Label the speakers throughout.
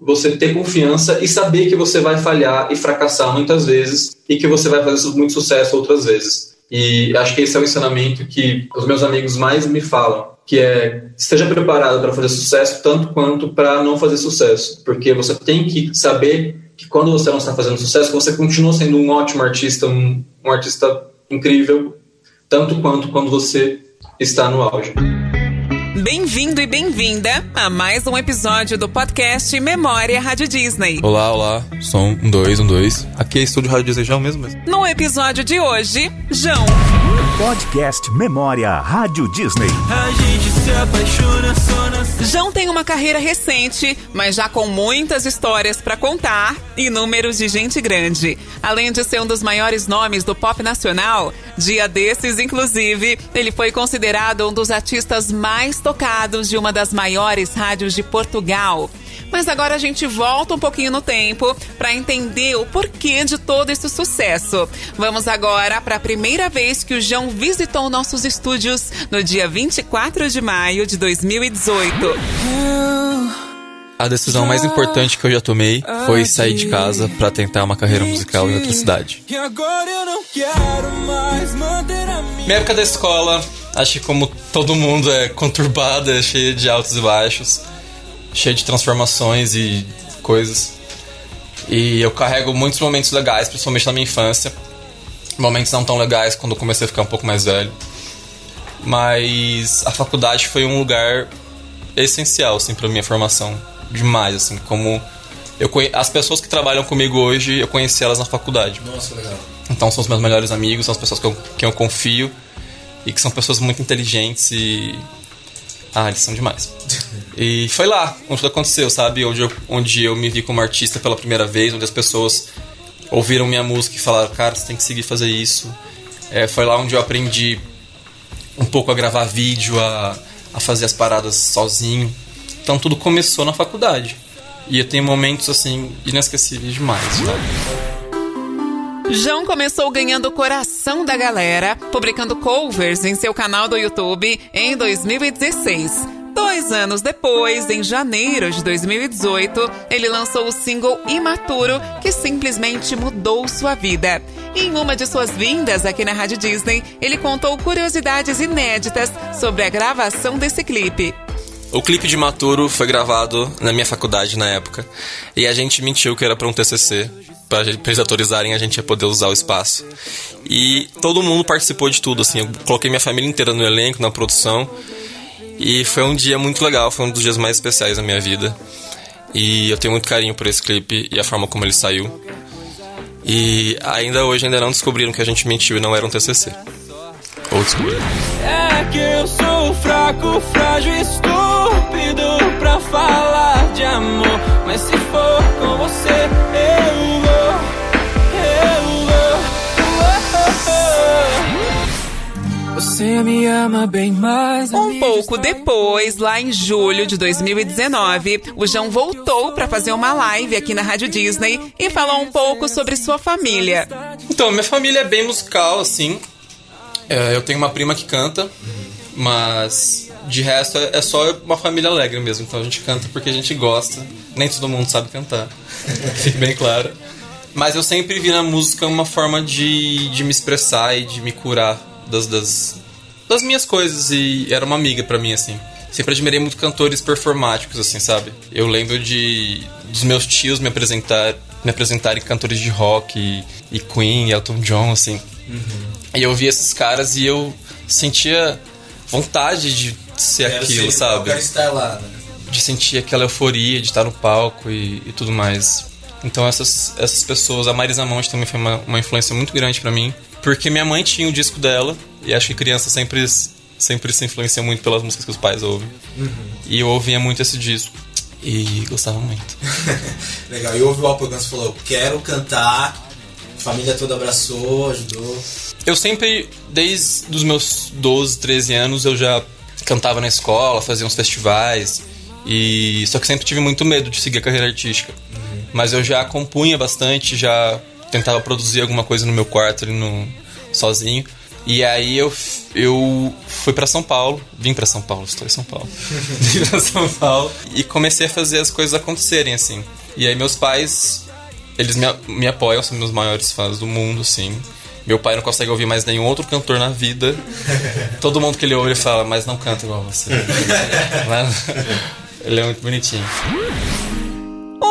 Speaker 1: você ter confiança e saber que você vai falhar e fracassar muitas vezes e que você vai fazer muito sucesso outras vezes. E acho que esse é o ensinamento que os meus amigos mais me falam, que é esteja preparado para fazer sucesso tanto quanto para não fazer sucesso, porque você tem que saber que quando você não está fazendo sucesso, você continua sendo um ótimo artista, um, um artista incrível, tanto quanto quando você está no auge.
Speaker 2: Bem-vindo e bem-vinda a mais um episódio do podcast Memória Rádio Disney.
Speaker 3: Olá, olá. Som um, dois, um, dois. Aqui é Estúdio Rádio Disney João mesmo.
Speaker 2: No episódio de hoje, João.
Speaker 4: Podcast Memória Rádio Disney.
Speaker 2: A gente se apaixona só na... João tem uma carreira recente, mas já com muitas histórias para contar e números de gente grande. Além de ser um dos maiores nomes do pop nacional, dia desses, inclusive, ele foi considerado um dos artistas mais tocados de uma das maiores rádios de Portugal. Mas agora a gente volta um pouquinho no tempo para entender o porquê de todo esse sucesso. Vamos agora para a primeira vez que o João visitou nossos estúdios no dia 24 de maio de 2018.
Speaker 3: A decisão mais importante que eu já tomei foi sair de casa para tentar uma carreira musical em outra cidade. Minha época da escola, acho que como todo mundo é conturbada, é cheia de altos e baixos, cheia de transformações e coisas. E eu carrego muitos momentos legais, principalmente na minha infância. Momentos não tão legais quando eu comecei a ficar um pouco mais velho. Mas a faculdade foi um lugar essencial assim para minha formação demais, assim, como eu conhe... as pessoas que trabalham comigo hoje, eu conheci elas na faculdade.
Speaker 5: Nossa, legal.
Speaker 3: Então são os meus melhores amigos, são as pessoas que eu, que eu confio e que são pessoas muito inteligentes e ah, eles são demais. E foi lá onde tudo aconteceu, sabe? Onde eu, onde eu me vi como artista pela primeira vez, onde as pessoas ouviram minha música e falaram, cara, você tem que seguir fazer isso. É, foi lá onde eu aprendi um pouco a gravar vídeo, a, a fazer as paradas sozinho. Então tudo começou na faculdade. E eu tenho momentos assim inesquecíveis demais, sabe?
Speaker 2: João começou ganhando o coração da galera, publicando covers em seu canal do YouTube em 2016. Dois anos depois, em janeiro de 2018, ele lançou o single Imaturo, que simplesmente mudou sua vida. Em uma de suas vindas aqui na Rádio Disney, ele contou curiosidades inéditas sobre a gravação desse clipe.
Speaker 3: O clipe de Maturo foi gravado na minha faculdade na época. E a gente mentiu que era para um TCC. Pra, eles autorizarem, a gente ia poder usar o espaço. E todo mundo participou de tudo, assim. Eu coloquei minha família inteira no elenco, na produção. E foi um dia muito legal, foi um dos dias mais especiais da minha vida. E eu tenho muito carinho por esse clipe e a forma como ele saiu. E ainda hoje ainda não descobriram que a gente mentiu e não era um TCC. Ou.
Speaker 6: É que eu sou fraco, frágil, estúpido pra falar de amor. Mas se Você me ama bem mais.
Speaker 2: Um pouco depois, lá em julho de 2019, o João voltou para fazer uma live aqui na Rádio Disney e falou um pouco sobre sua família.
Speaker 3: Então, minha família é bem musical, assim. É, eu tenho uma prima que canta, mas de resto é, é só uma família alegre mesmo. Então a gente canta porque a gente gosta. Nem todo mundo sabe cantar, fique bem claro. Mas eu sempre vi na música uma forma de, de me expressar e de me curar das, das, das minhas coisas. E era uma amiga para mim, assim. Sempre admirei muito cantores performáticos, assim, sabe? Eu lembro de dos meus tios me apresentar me apresentarem cantores de rock e, e Queen, Elton John, assim. Uhum. E eu via esses caras e eu sentia vontade de ser
Speaker 5: Quero
Speaker 3: aquilo,
Speaker 5: ser,
Speaker 3: sabe?
Speaker 5: Estar lá, né?
Speaker 3: De sentir aquela euforia de estar no palco e, e tudo mais. Então essas, essas pessoas, a Marisa Monte também foi uma, uma influência muito grande para mim, porque minha mãe tinha o disco dela e acho que criança sempre sempre se influencia muito pelas músicas que os pais ouvem. Uhum. E eu ouvia muito esse disco e gostava muito.
Speaker 5: Legal. E ouve o Alpo Guns falou: "Quero cantar". A família toda abraçou, ajudou.
Speaker 3: Eu sempre, desde os meus 12, 13 anos, eu já cantava na escola, fazia uns festivais. E só que sempre tive muito medo de seguir a carreira artística. Uhum. Mas eu já compunha bastante, já tentava produzir alguma coisa no meu quarto ali no sozinho. E aí eu, eu fui para São Paulo, vim para São Paulo, estou em São Paulo. vim pra São Paulo e comecei a fazer as coisas acontecerem, assim. E aí meus pais, eles me, me apoiam, são meus maiores fãs do mundo, assim. Meu pai não consegue ouvir mais nenhum outro cantor na vida. Todo mundo que ele ouve, ele fala, mas não canta igual você. ele é muito bonitinho.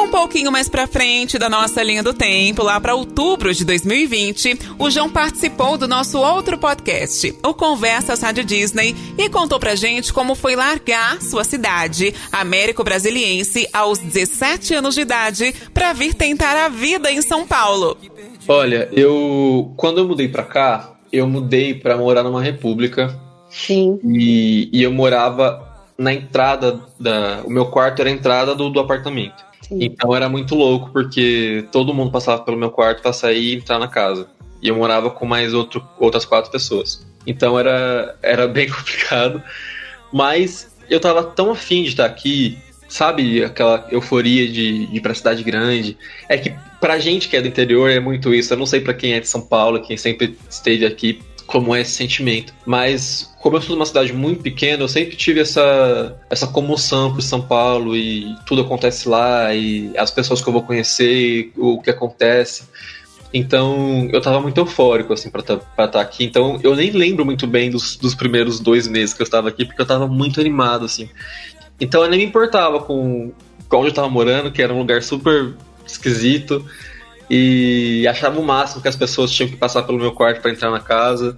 Speaker 2: Um pouquinho mais pra frente da nossa linha do tempo, lá para outubro de 2020, o João participou do nosso outro podcast, o Conversas Rádio Disney, e contou pra gente como foi largar sua cidade, Américo Brasiliense, aos 17 anos de idade, para vir tentar a vida em São Paulo.
Speaker 1: Olha, eu quando eu mudei pra cá, eu mudei pra morar numa república.
Speaker 7: Sim.
Speaker 1: E, e eu morava na entrada da. O meu quarto era a entrada do, do apartamento.
Speaker 7: Sim.
Speaker 1: Então era muito louco, porque todo mundo passava pelo meu quarto pra sair e entrar na casa. E eu morava com mais outro, outras quatro pessoas. Então era, era bem complicado. Mas eu tava tão afim de estar aqui, sabe? Aquela euforia de, de ir pra cidade grande. É que pra gente que é do interior é muito isso. Eu não sei pra quem é de São Paulo, quem sempre esteve aqui, como é esse sentimento. Mas como eu sou de uma cidade muito pequena, eu sempre tive essa, essa comoção por São Paulo e tudo acontece lá e as pessoas que eu vou conhecer, o que acontece. Então eu tava muito eufórico assim pra estar aqui. Então eu nem lembro muito bem dos, dos primeiros dois meses que eu estava aqui, porque eu tava muito animado, assim. Então eu nem me importava com onde eu tava morando, que era um lugar super esquisito. E achava o máximo que as pessoas tinham que passar pelo meu quarto para entrar na casa.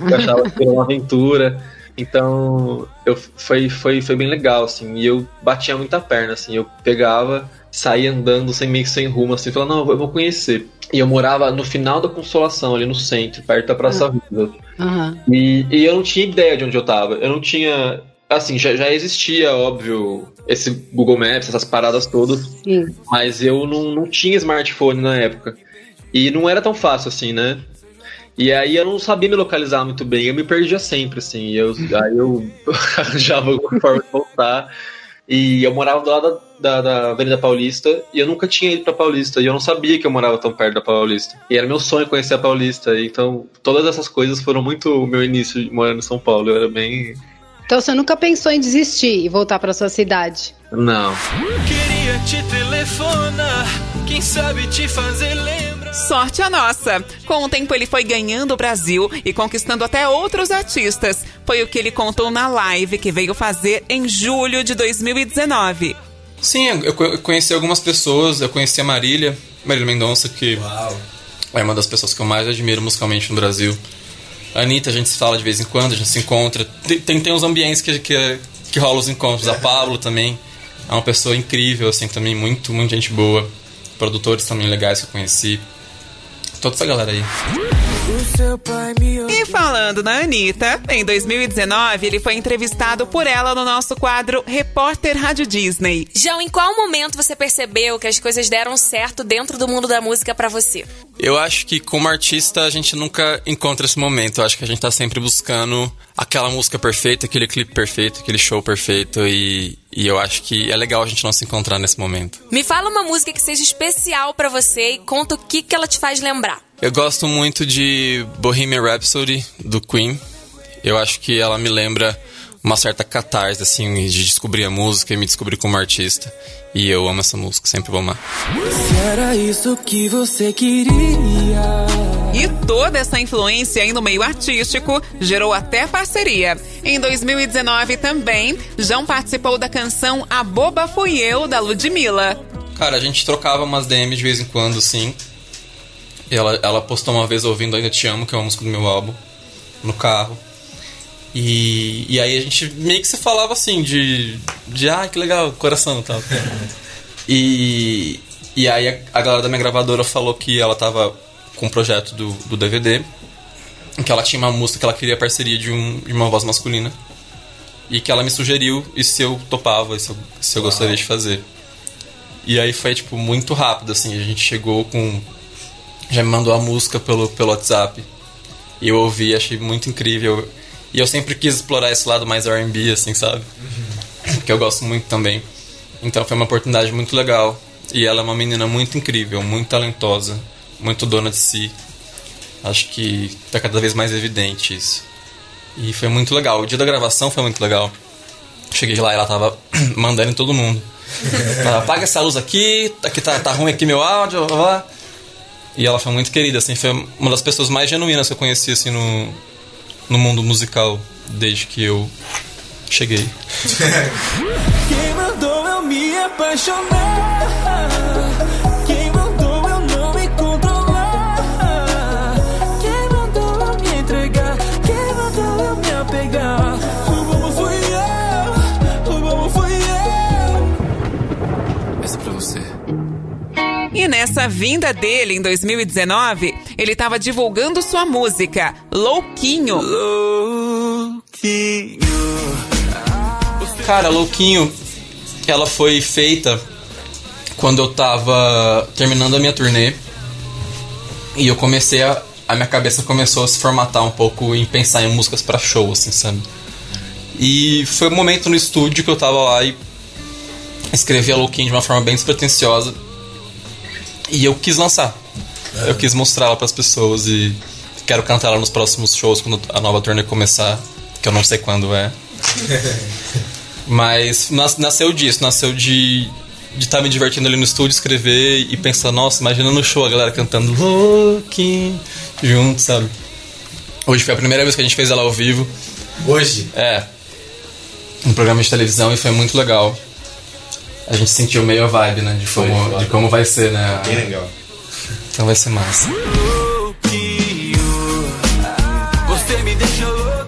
Speaker 1: Eu achava que era uma aventura. Então, eu, foi, foi, foi bem legal, assim. E eu batia muita perna, assim. Eu pegava, saía andando sem meio que sem rumo, assim. Falava, não, eu vou conhecer. E eu morava no final da Consolação, ali no centro, perto da Praça Vida.
Speaker 7: Aham.
Speaker 1: E, e eu não tinha ideia de onde eu tava. Eu não tinha. Assim, já, já existia, óbvio, esse Google Maps, essas paradas todas.
Speaker 7: Sim.
Speaker 1: Mas eu não, não tinha smartphone na época. E não era tão fácil assim, né? E aí eu não sabia me localizar muito bem, eu me perdia sempre, assim. Eu, aí eu arranjava alguma forma de voltar. E eu morava do lado da, da Avenida Paulista e eu nunca tinha ido pra Paulista. E eu não sabia que eu morava tão perto da Paulista. E era meu sonho conhecer a Paulista. Então todas essas coisas foram muito o meu início de morando em São Paulo. Eu era bem.
Speaker 7: Então você nunca pensou em desistir e voltar pra sua cidade?
Speaker 1: Não.
Speaker 6: Queria te telefonar, quem sabe te fazer lembrar.
Speaker 2: Sorte a nossa! Com o tempo ele foi ganhando o Brasil e conquistando até outros artistas. Foi o que ele contou na live que veio fazer em julho de 2019.
Speaker 3: Sim, eu conheci algumas pessoas, eu conheci a Marília, Marília Mendonça, que
Speaker 5: Uau.
Speaker 3: é uma das pessoas que eu mais admiro musicalmente no Brasil. A Anitta, a gente se fala de vez em quando, a gente se encontra. Tem, tem, uns ambientes que, que, que rolam os encontros. A Pablo também é uma pessoa incrível, assim, também muito, muito gente boa. Produtores também legais que eu conheci. Toda essa galera aí.
Speaker 2: E falando na Anitta, em 2019 ele foi entrevistado por ela no nosso quadro Repórter Rádio Disney.
Speaker 8: João, em qual momento você percebeu que as coisas deram certo dentro do mundo da música pra você?
Speaker 3: Eu acho que como artista a gente nunca encontra esse momento. Eu acho que a gente tá sempre buscando aquela música perfeita, aquele clipe perfeito, aquele show perfeito. E, e eu acho que é legal a gente não se encontrar nesse momento.
Speaker 8: Me fala uma música que seja especial pra você e conta o que, que ela te faz lembrar.
Speaker 3: Eu gosto muito de Bohemian Rhapsody, do Queen. Eu acho que ela me lembra uma certa catarse, assim, de descobrir a música e me descobrir como artista. E eu amo essa música, sempre vou amar.
Speaker 6: Se era isso que você queria.
Speaker 2: E toda essa influência aí no meio artístico gerou até parceria. Em 2019 também, João participou da canção A Boba Fui Eu, da Ludmilla.
Speaker 3: Cara, a gente trocava umas DM de vez em quando, sim. E ela, ela postou uma vez ouvindo Ainda Te Amo, que é uma música do meu álbum, no carro. E, e aí a gente meio que se falava assim, de. de ah, que legal, coração e tal. E, e aí a, a galera da minha gravadora falou que ela tava com um projeto do, do DVD, em que ela tinha uma música que ela queria parceria de, um, de uma voz masculina. E que ela me sugeriu e se eu topava, e se eu, se eu gostaria de fazer. E aí foi, tipo, muito rápido, assim. A gente chegou com. Já me mandou a música pelo, pelo WhatsApp. E eu ouvi, achei muito incrível. E eu sempre quis explorar esse lado mais RB, assim, sabe? Que eu gosto muito também. Então foi uma oportunidade muito legal. E ela é uma menina muito incrível, muito talentosa, muito dona de si. Acho que tá cada vez mais evidente isso. E foi muito legal. O dia da gravação foi muito legal. Cheguei lá e ela tava mandando em todo mundo. Ela, Apaga essa luz aqui, aqui tá, tá ruim aqui meu áudio, blá, blá. E ela foi muito querida, assim, foi uma das pessoas mais genuínas que eu conheci, assim, no, no mundo musical desde que eu cheguei.
Speaker 6: Quem mandou eu me apaixonar?
Speaker 2: E nessa vinda dele em 2019, ele estava divulgando sua música, Louquinho.
Speaker 3: Cara, Louquinho, ela foi feita quando eu tava terminando a minha turnê. E eu comecei a. A minha cabeça começou a se formatar um pouco em pensar em músicas pra show, assim, sabe? E foi um momento no estúdio que eu tava lá e escrevi a Louquinho de uma forma bem despretensiosa. E eu quis lançar. Eu quis mostrar ela pras pessoas e quero cantar ela nos próximos shows quando a nova turnê começar, que eu não sei quando é. Mas nas- nasceu disso, nasceu de de estar me divertindo ali no estúdio, escrever e pensar, nossa, imagina no show a galera cantando Looking junto, sabe? Hoje foi a primeira vez que a gente fez ela ao vivo.
Speaker 5: Hoje,
Speaker 3: É. Um programa de televisão e foi muito legal. A gente sentiu meio a vibe, né? De como,
Speaker 5: foi.
Speaker 3: de como vai ser, né?
Speaker 5: bem legal.
Speaker 3: Então vai ser massa.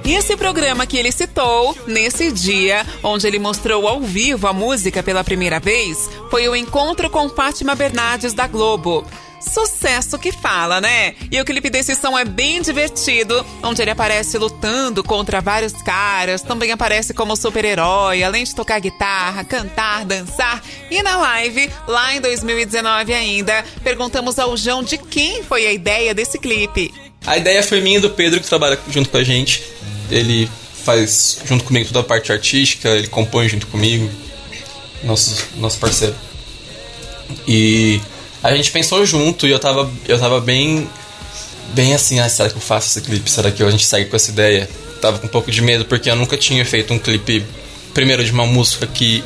Speaker 2: E esse programa que ele citou, nesse dia, onde ele mostrou ao vivo a música pela primeira vez, foi o encontro com Fátima Bernardes da Globo. Sucesso que fala, né? E o clipe desse som é bem divertido, onde ele aparece lutando contra vários caras, também aparece como super-herói, além de tocar guitarra, cantar, dançar. E na live, lá em 2019 ainda, perguntamos ao João de quem foi a ideia desse clipe.
Speaker 3: A ideia foi minha e do Pedro, que trabalha junto com a gente. Ele faz junto comigo toda a parte artística, ele compõe junto comigo. Nosso, nosso parceiro. E a gente pensou junto e eu tava, eu tava bem. Bem assim, ah, será que eu faço esse clipe? Será que a gente segue com essa ideia? Tava com um pouco de medo porque eu nunca tinha feito um clipe, primeiro, de uma música que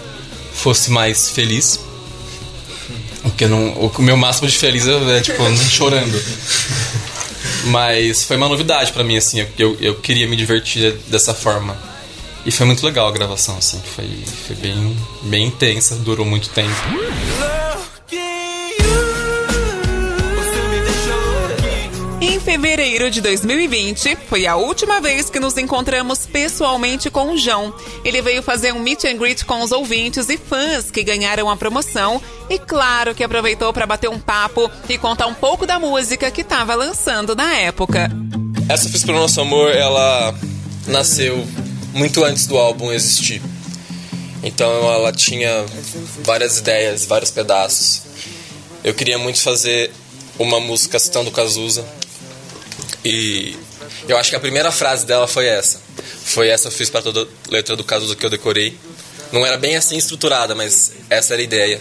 Speaker 3: fosse mais feliz. Porque não, o meu máximo de feliz é, tipo, chorando. Mas foi uma novidade pra mim, assim, eu, eu queria me divertir dessa forma. E foi muito legal a gravação, assim, foi, foi bem, bem intensa, durou muito tempo.
Speaker 2: Fevereiro de 2020, foi a última vez que nos encontramos pessoalmente com o João. Ele veio fazer um meet and greet com os ouvintes e fãs que ganharam a promoção e claro que aproveitou para bater um papo e contar um pouco da música que estava lançando na época.
Speaker 9: Essa Fiz Pelo Nosso Amor, ela nasceu muito antes do álbum existir. Então ela tinha várias ideias, vários pedaços. Eu queria muito fazer uma música citando Cazuza. E eu acho que a primeira frase dela foi essa. Foi essa eu fiz para toda letra do Cazuza que eu decorei. Não era bem assim estruturada, mas essa era a ideia.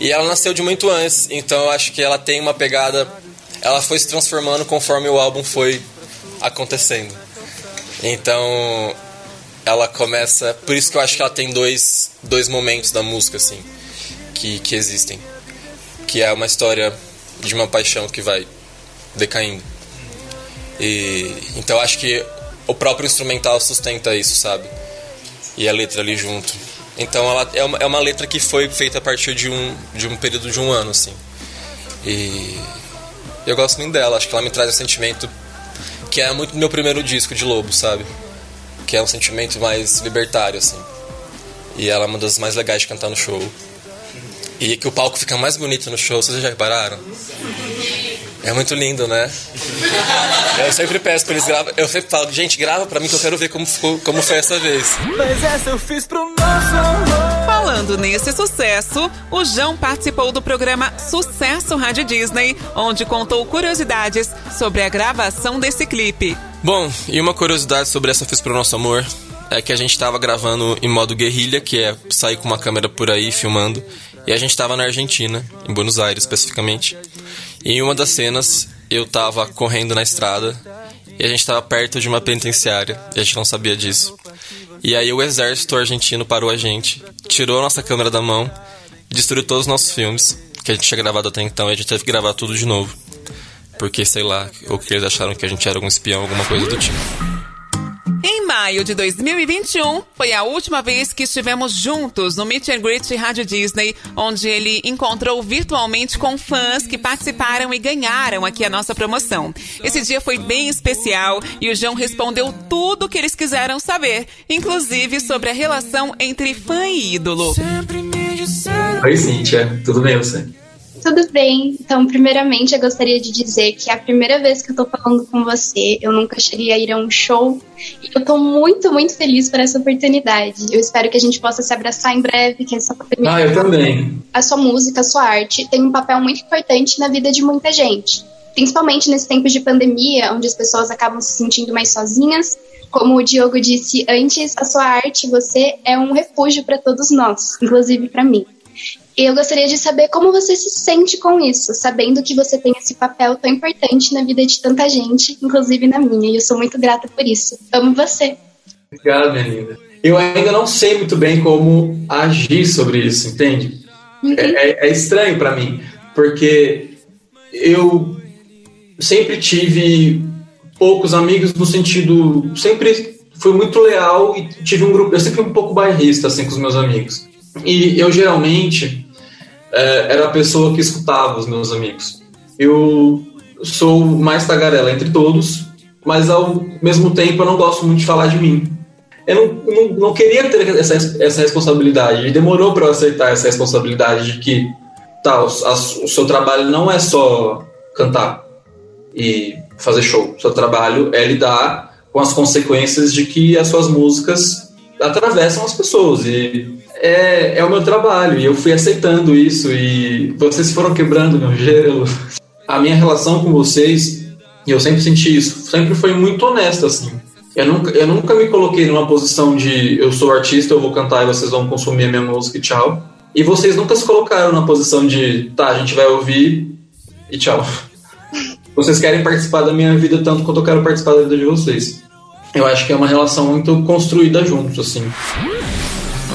Speaker 9: E ela nasceu de muito antes, então eu acho que ela tem uma pegada. Ela foi se transformando conforme o álbum foi acontecendo. Então ela começa. Por isso que eu acho que ela tem dois, dois momentos da música, assim, que, que existem. Que é uma história de uma paixão que vai decaindo. E, então acho que o próprio instrumental sustenta isso, sabe? E a letra ali junto. Então ela é uma, é uma letra que foi feita a partir de um, de um período de um ano, assim. E eu gosto muito dela, acho que ela me traz um sentimento que é muito do meu primeiro disco de Lobo, sabe? Que é um sentimento mais libertário, assim. E ela é uma das mais legais de cantar no show. E que o palco fica mais bonito no show, vocês já repararam? É muito lindo, né? Eu sempre peço pra eles gravar. Eu sempre falo, gente, grava pra mim que eu quero ver como, ficou, como foi essa vez.
Speaker 6: Mas essa eu fiz pro nosso amor.
Speaker 2: Falando nesse sucesso, o João participou do programa Sucesso Rádio Disney, onde contou curiosidades sobre a gravação desse clipe.
Speaker 9: Bom, e uma curiosidade sobre essa Fiz Pro Nosso Amor é que a gente tava gravando em modo guerrilha, que é sair com uma câmera por aí filmando. E a gente tava na Argentina, em Buenos Aires especificamente.
Speaker 10: Em uma das cenas, eu tava correndo na estrada e a gente tava perto de uma penitenciária e a gente não sabia disso. E aí o exército argentino parou a gente, tirou a nossa câmera da mão destruiu todos os nossos filmes que a gente tinha gravado até então e a gente teve que gravar tudo de novo. Porque, sei lá, ou que eles acharam que a gente era algum espião, alguma coisa do tipo.
Speaker 2: Em maio de 2021, foi a última vez que estivemos juntos no Meet and Greet Rádio Disney, onde ele encontrou virtualmente com fãs que participaram e ganharam aqui a nossa promoção. Esse dia foi bem especial e o João respondeu tudo o que eles quiseram saber, inclusive sobre a relação entre fã e ídolo.
Speaker 3: Oi, Cíntia. Tudo bem você?
Speaker 11: Tudo bem. Então, primeiramente, eu gostaria de dizer que é a primeira vez que eu tô falando com você. Eu nunca cheguei a ir a um show. E eu tô muito, muito feliz por essa oportunidade. Eu espero que a gente possa se abraçar em breve, que essa pandemia...
Speaker 3: Ah, eu também.
Speaker 11: A sua música, a sua arte tem um papel muito importante na vida de muita gente. Principalmente nesse tempo de pandemia, onde as pessoas acabam se sentindo mais sozinhas. Como o Diogo disse antes, a sua arte, você é um refúgio para todos nós, inclusive para mim. E eu gostaria de saber como você se sente com isso, sabendo que você tem esse papel tão importante na vida de tanta gente, inclusive na minha. E eu sou muito grata por isso. Amo você.
Speaker 3: Obrigado, minha linda. Eu ainda não sei muito bem como agir sobre isso, entende?
Speaker 11: Uhum.
Speaker 3: É, é- é estranho pra mim, porque eu sempre tive poucos amigos no sentido. Sempre fui muito leal e tive um grupo. Eu sempre fui um pouco bairrista assim, com os meus amigos. E eu geralmente é, era a pessoa que escutava os meus amigos. Eu sou mais tagarela entre todos, mas ao mesmo tempo eu não gosto muito de falar de mim. Eu não, não, não queria ter essa, essa responsabilidade, e demorou para eu aceitar essa responsabilidade de que tá, o, a- o seu trabalho não é só cantar e fazer show. O seu trabalho é lidar com as consequências de que as suas músicas atravessam as pessoas. E é, é o meu trabalho. E eu fui aceitando isso. E vocês foram quebrando meu gelo. A minha relação com vocês, eu sempre senti isso, sempre foi muito honesta, assim. Eu nunca, eu nunca me coloquei numa posição de eu sou artista, eu vou cantar e vocês vão consumir a minha música e tchau. E vocês nunca se colocaram na posição de tá, a gente vai ouvir e tchau. Vocês querem participar da minha vida tanto quanto eu quero participar da vida de vocês. Eu acho que é uma relação muito construída juntos, assim.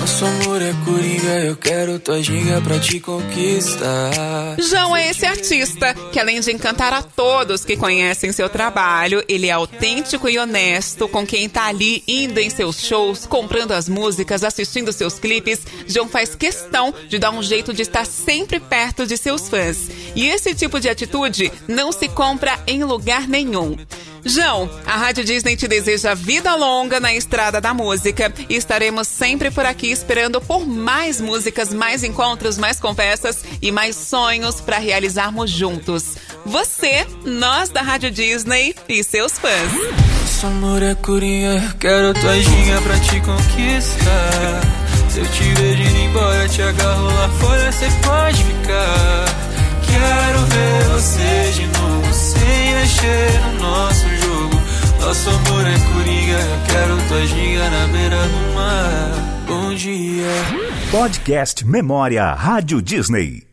Speaker 6: Nosso amor é coringa, eu quero tua ginga pra te conquistar.
Speaker 2: João é esse artista que, além de encantar a todos que conhecem seu trabalho, ele é autêntico e honesto com quem tá ali indo em seus shows, comprando as músicas, assistindo seus clipes. João faz questão de dar um jeito de estar sempre perto de seus fãs. E esse tipo de atitude não se compra em lugar nenhum. João, a Rádio Disney te deseja vida longa na estrada da música e estaremos sempre por aqui esperando por mais músicas, mais encontros, mais conversas e mais sonhos para realizarmos juntos. Você, nós da Rádio Disney e seus fãs.
Speaker 6: Nosso amor é quero tua ginga pra te conquistar. Se eu te vejo indo embora, te agarro lá fora, cê pode ficar. Quero ver você de novo, sem mexer no nosso jogo. Nosso amor é coringa, quero tua ginga na beira do mar. Bom dia.
Speaker 4: Podcast Memória Rádio Disney.